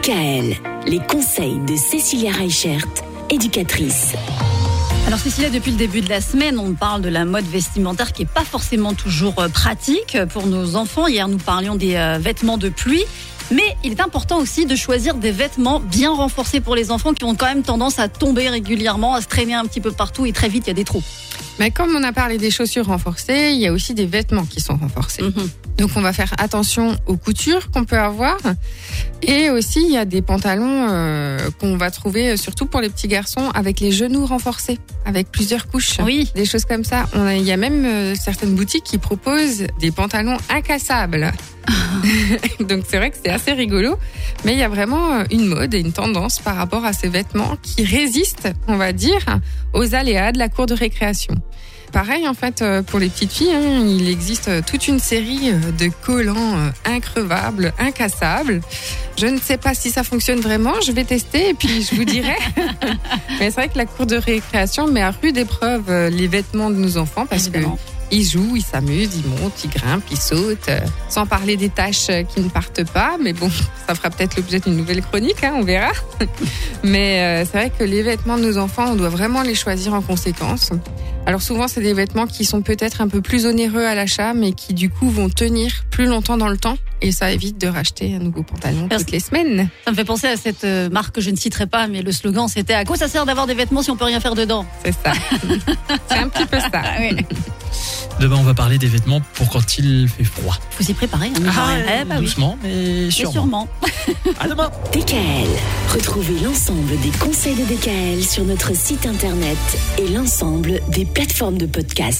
DKL, les conseils de Cécilia Reichert, éducatrice. Alors Cécilia, depuis le début de la semaine, on parle de la mode vestimentaire qui n'est pas forcément toujours euh, pratique pour nos enfants. Hier, nous parlions des euh, vêtements de pluie. Mais il est important aussi de choisir des vêtements bien renforcés pour les enfants qui ont quand même tendance à tomber régulièrement, à se traîner un petit peu partout et très vite il y a des trous. Mais comme on a parlé des chaussures renforcées, il y a aussi des vêtements qui sont renforcés. Mhm. Donc on va faire attention aux coutures qu'on peut avoir. Et aussi il y a des pantalons euh, qu'on va trouver surtout pour les petits garçons avec les genoux renforcés, avec plusieurs couches. Oui. Des choses comme ça. On a- il y a même euh, certaines boutiques qui proposent des pantalons incassables. Donc c'est vrai que c'est assez rigolo. Mais il y a vraiment euh, une mode et une tendance par rapport à ces vêtements qui résistent, on va dire, aux aléas de la cour de récréation. Pareil, en fait, euh, pour les petites filles, hein, il existe euh, toute une série de collants increvables, incassables. Je ne sais pas si ça fonctionne vraiment, je vais tester et puis je vous dirai. Mais c'est vrai que la cour de récréation met à rude épreuve les vêtements de nos enfants parce Évidemment. que ils jouent, ils s'amusent, ils montent, ils grimpent, ils sautent, euh, sans parler des tâches euh, qui ne partent pas. Mais bon, ça fera peut-être l'objet d'une nouvelle chronique, hein, on verra. Mais euh, c'est vrai que les vêtements de nos enfants, on doit vraiment les choisir en conséquence. Alors souvent, c'est des vêtements qui sont peut-être un peu plus onéreux à l'achat, mais qui du coup vont tenir plus longtemps dans le temps. Et ça évite de racheter un nouveau pantalon Merci. toutes les semaines. Ça me fait penser à cette marque que je ne citerai pas, mais le slogan c'était à quoi ça sert d'avoir des vêtements si on peut rien faire dedans? C'est ça. c'est un petit peu ça. Ah oui. Demain, on va parler des vêtements pour quand il fait froid. Faut s'y préparer. hein, rien. Eh bah oui. doucement, mais Et sûrement. sûrement. À demain. DKL, retrouvez l'ensemble des conseils de DKL sur notre site internet et l'ensemble des plateformes de podcast.